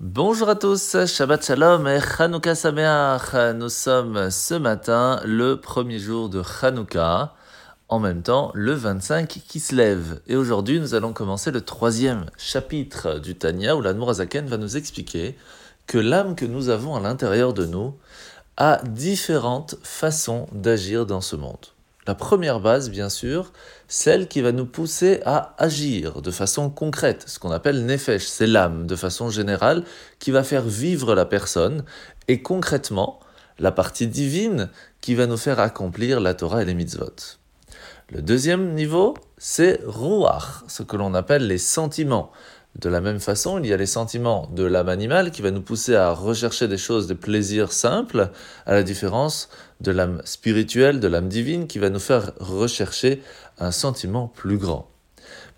Bonjour à tous, Shabbat Shalom et Chanukah Sameach. Nous sommes ce matin le premier jour de Chanukah, en même temps le 25 qui se lève. Et aujourd'hui, nous allons commencer le troisième chapitre du Tanya où l'Admour Azaken va nous expliquer que l'âme que nous avons à l'intérieur de nous a différentes façons d'agir dans ce monde. La première base, bien sûr, celle qui va nous pousser à agir de façon concrète, ce qu'on appelle nefesh, c'est l'âme de façon générale qui va faire vivre la personne, et concrètement, la partie divine qui va nous faire accomplir la Torah et les mitzvot. Le deuxième niveau, c'est ruach, ce que l'on appelle les sentiments. De la même façon, il y a les sentiments de l'âme animale qui va nous pousser à rechercher des choses, des plaisirs simples, à la différence de l'âme spirituelle, de l'âme divine qui va nous faire rechercher un sentiment plus grand.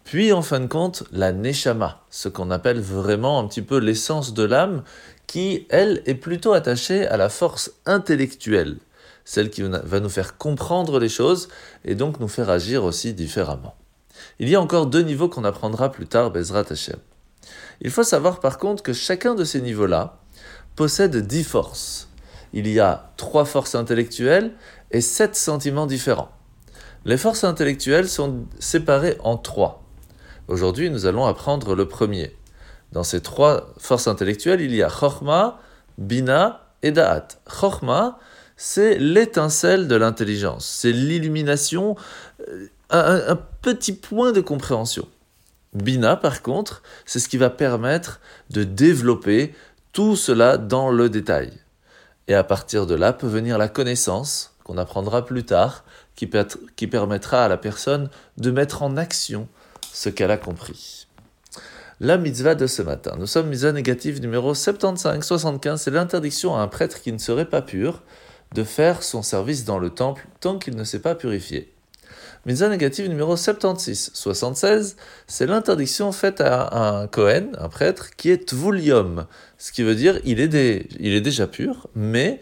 Puis en fin de compte, la neshama, ce qu'on appelle vraiment un petit peu l'essence de l'âme, qui, elle, est plutôt attachée à la force intellectuelle, celle qui va nous faire comprendre les choses et donc nous faire agir aussi différemment. Il y a encore deux niveaux qu'on apprendra plus tard, Bezrat Hashem. Il faut savoir par contre que chacun de ces niveaux-là possède dix forces. Il y a trois forces intellectuelles et sept sentiments différents. Les forces intellectuelles sont séparées en trois. Aujourd'hui, nous allons apprendre le premier. Dans ces trois forces intellectuelles, il y a Chorma, Bina et Da'at. Chorma, c'est l'étincelle de l'intelligence, c'est l'illumination, euh, un, petit point de compréhension. Bina, par contre, c'est ce qui va permettre de développer tout cela dans le détail. Et à partir de là peut venir la connaissance, qu'on apprendra plus tard, qui, qui permettra à la personne de mettre en action ce qu'elle a compris. La mitzvah de ce matin. Nous sommes mitzvah négative numéro 75-75. C'est l'interdiction à un prêtre qui ne serait pas pur de faire son service dans le temple tant qu'il ne s'est pas purifié. Mitzvah négative numéro 76, 76, c'est l'interdiction faite à un Kohen, un prêtre, qui est Tvulium. Ce qui veut dire il est, il est déjà pur, mais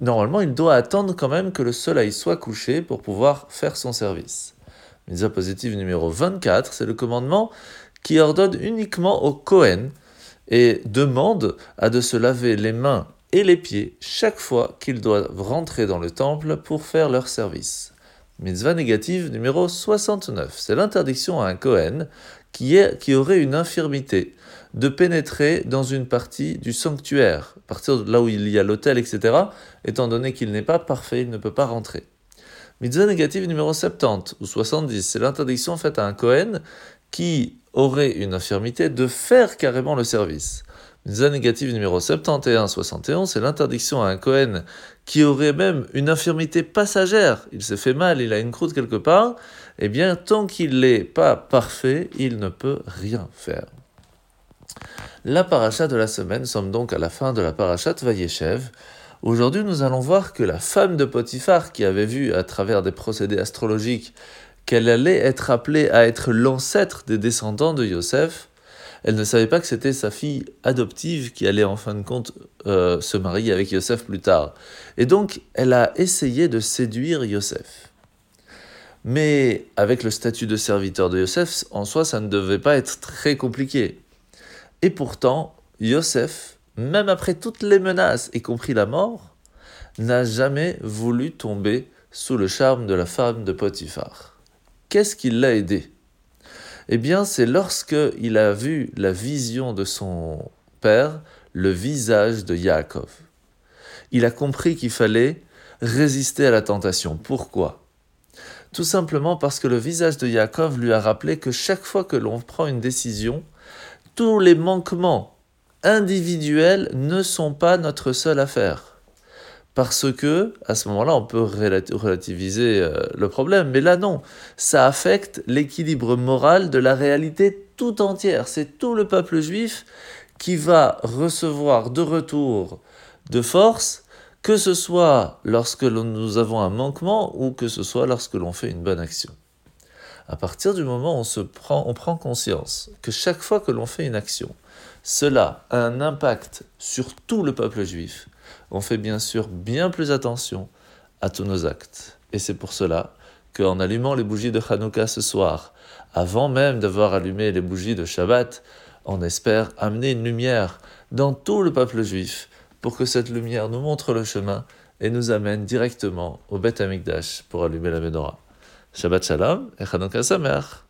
normalement il doit attendre quand même que le soleil soit couché pour pouvoir faire son service. Mitzvah positive numéro 24, c'est le commandement qui ordonne uniquement au Kohen et demande à de se laver les mains et les pieds chaque fois qu'ils doivent rentrer dans le temple pour faire leur service. Mitzvah négative numéro 69. C'est l'interdiction à un Kohen qui, aurait une infirmité de pénétrer dans une partie du sanctuaire, à partir de là où il y a l'autel, etc., étant donné qu'il n'est pas parfait, il ne peut pas rentrer. Mitzvah négative numéro 70 ou 70, c'est l'interdiction faite à un Kohen qui aurait une infirmité de faire carrément le service. Mitzvah négative numéro 71-71, c'est l'interdiction à un Cohen qui aurait même une infirmité passagère, il s'est fait mal, il a une croûte quelque part, eh bien, tant qu'il n'est pas parfait, il ne peut rien faire. La paracha de la semaine, sommes donc à la fin de la parachat Vayeshev. Aujourd'hui, nous allons voir que la femme de Potiphar, qui avait vu à travers des procédés astrologiques qu'elle allait être appelée à être l'ancêtre des descendants de Yosef, elle ne savait pas que c'était sa fille adoptive qui allait en fin de compte euh, se marier avec Yosef plus tard. Et donc, elle a essayé de séduire Yosef. Mais avec le statut de serviteur de Yosef, en soi, ça ne devait pas être très compliqué. Et pourtant, Yosef, même après toutes les menaces, y compris la mort, n'a jamais voulu tomber sous le charme de la femme de Potiphar. Qu'est-ce qui l'a aidé? Eh bien, c'est lorsque il a vu la vision de son père, le visage de Yaakov. Il a compris qu'il fallait résister à la tentation. Pourquoi? Tout simplement parce que le visage de Yaakov lui a rappelé que chaque fois que l'on prend une décision, tous les manquements individuels ne sont pas notre seule affaire parce que à ce moment-là, on peut relativiser euh, le problème. Mais là, non, ça affecte l'équilibre moral de la réalité tout entière. C'est tout le peuple juif qui va recevoir de retour de force, que ce soit lorsque nous avons un manquement ou que ce soit lorsque l'on fait une bonne action. À partir du moment où on, se on prend conscience que chaque fois que l'on fait une action, cela a un impact sur tout le peuple juif, on fait bien sûr bien plus attention à tous nos actes. Et c'est pour cela qu'en allumant les bougies de Hanouka ce soir, avant même d'avoir allumé les bougies de Shabbat, on espère amener une lumière dans tout le peuple juif pour que cette lumière nous montre le chemin et nous amène directement au Beth Amikdash pour allumer la menorah. Shabbat Shalom et Chanukah Sameach.